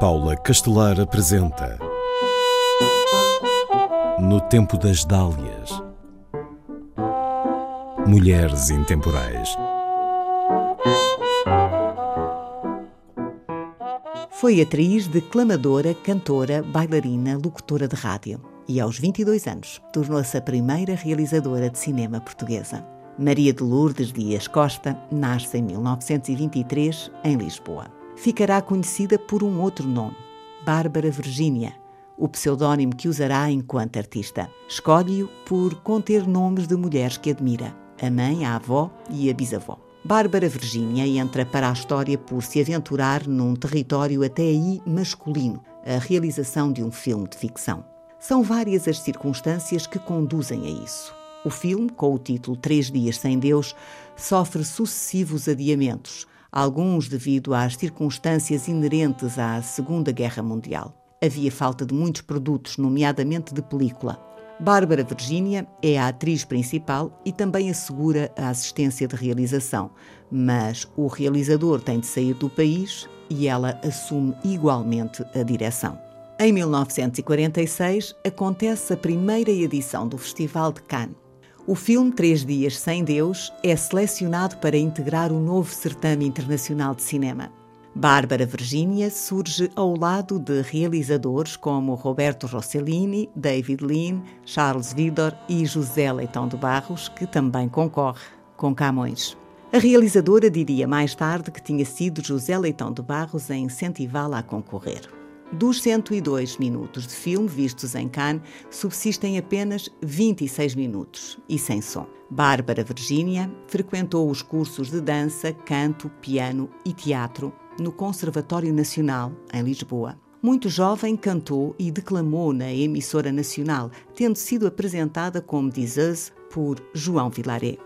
Paula Castelar apresenta No Tempo das Dálias Mulheres Intemporais Foi atriz, declamadora, cantora, bailarina, locutora de rádio e aos 22 anos tornou-se a primeira realizadora de cinema portuguesa. Maria de Lourdes Dias Costa nasce em 1923 em Lisboa. Ficará conhecida por um outro nome, Bárbara Virgínia, o pseudónimo que usará enquanto artista. Escolhe-o por conter nomes de mulheres que admira, a mãe, a avó e a bisavó. Bárbara Virgínia entra para a história por se aventurar num território até aí masculino, a realização de um filme de ficção. São várias as circunstâncias que conduzem a isso. O filme, com o título Três Dias Sem Deus, sofre sucessivos adiamentos, alguns devido às circunstâncias inerentes à Segunda Guerra Mundial. Havia falta de muitos produtos, nomeadamente de película. Bárbara Virgínia é a atriz principal e também assegura a assistência de realização, mas o realizador tem de sair do país e ela assume igualmente a direção. Em 1946 acontece a primeira edição do Festival de Cannes. O filme Três Dias Sem Deus é selecionado para integrar o novo certame internacional de cinema. Bárbara Virginia surge ao lado de realizadores como Roberto Rossellini, David Lean, Charles Vidor e José Leitão de Barros, que também concorre com Camões. A realizadora diria mais tarde que tinha sido José Leitão de Barros a incentivá-la a concorrer. Dos 102 minutos de filme vistos em Cannes, subsistem apenas 26 minutos e sem som. Bárbara Virgínia frequentou os cursos de dança, canto, piano e teatro no Conservatório Nacional, em Lisboa. Muito jovem, cantou e declamou na emissora nacional, tendo sido apresentada como dizeuse por João Vilaré.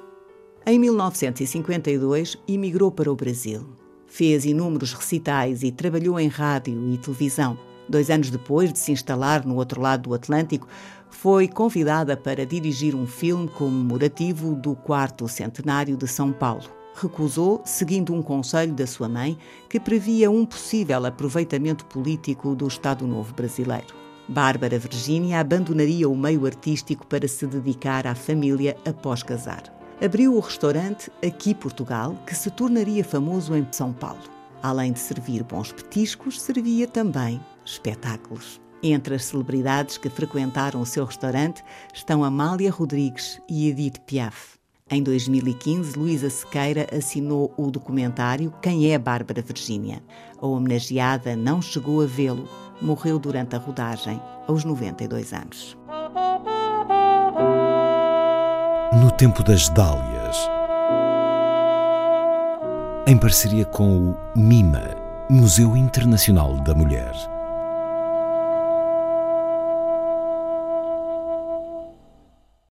Em 1952, emigrou para o Brasil Fez inúmeros recitais e trabalhou em rádio e televisão. Dois anos depois de se instalar no outro lado do Atlântico, foi convidada para dirigir um filme comemorativo do quarto centenário de São Paulo. Recusou, seguindo um conselho da sua mãe, que previa um possível aproveitamento político do Estado Novo brasileiro. Bárbara Virgínia abandonaria o meio artístico para se dedicar à família após casar abriu o restaurante Aqui Portugal, que se tornaria famoso em São Paulo. Além de servir bons petiscos, servia também espetáculos. Entre as celebridades que frequentaram o seu restaurante estão Amália Rodrigues e Edith Piaf. Em 2015, Luísa Sequeira assinou o documentário Quem é Bárbara Virgínia. A homenageada não chegou a vê-lo, morreu durante a rodagem, aos 92 anos. No Tempo das Dálias, em parceria com o MIMA, Museu Internacional da Mulher.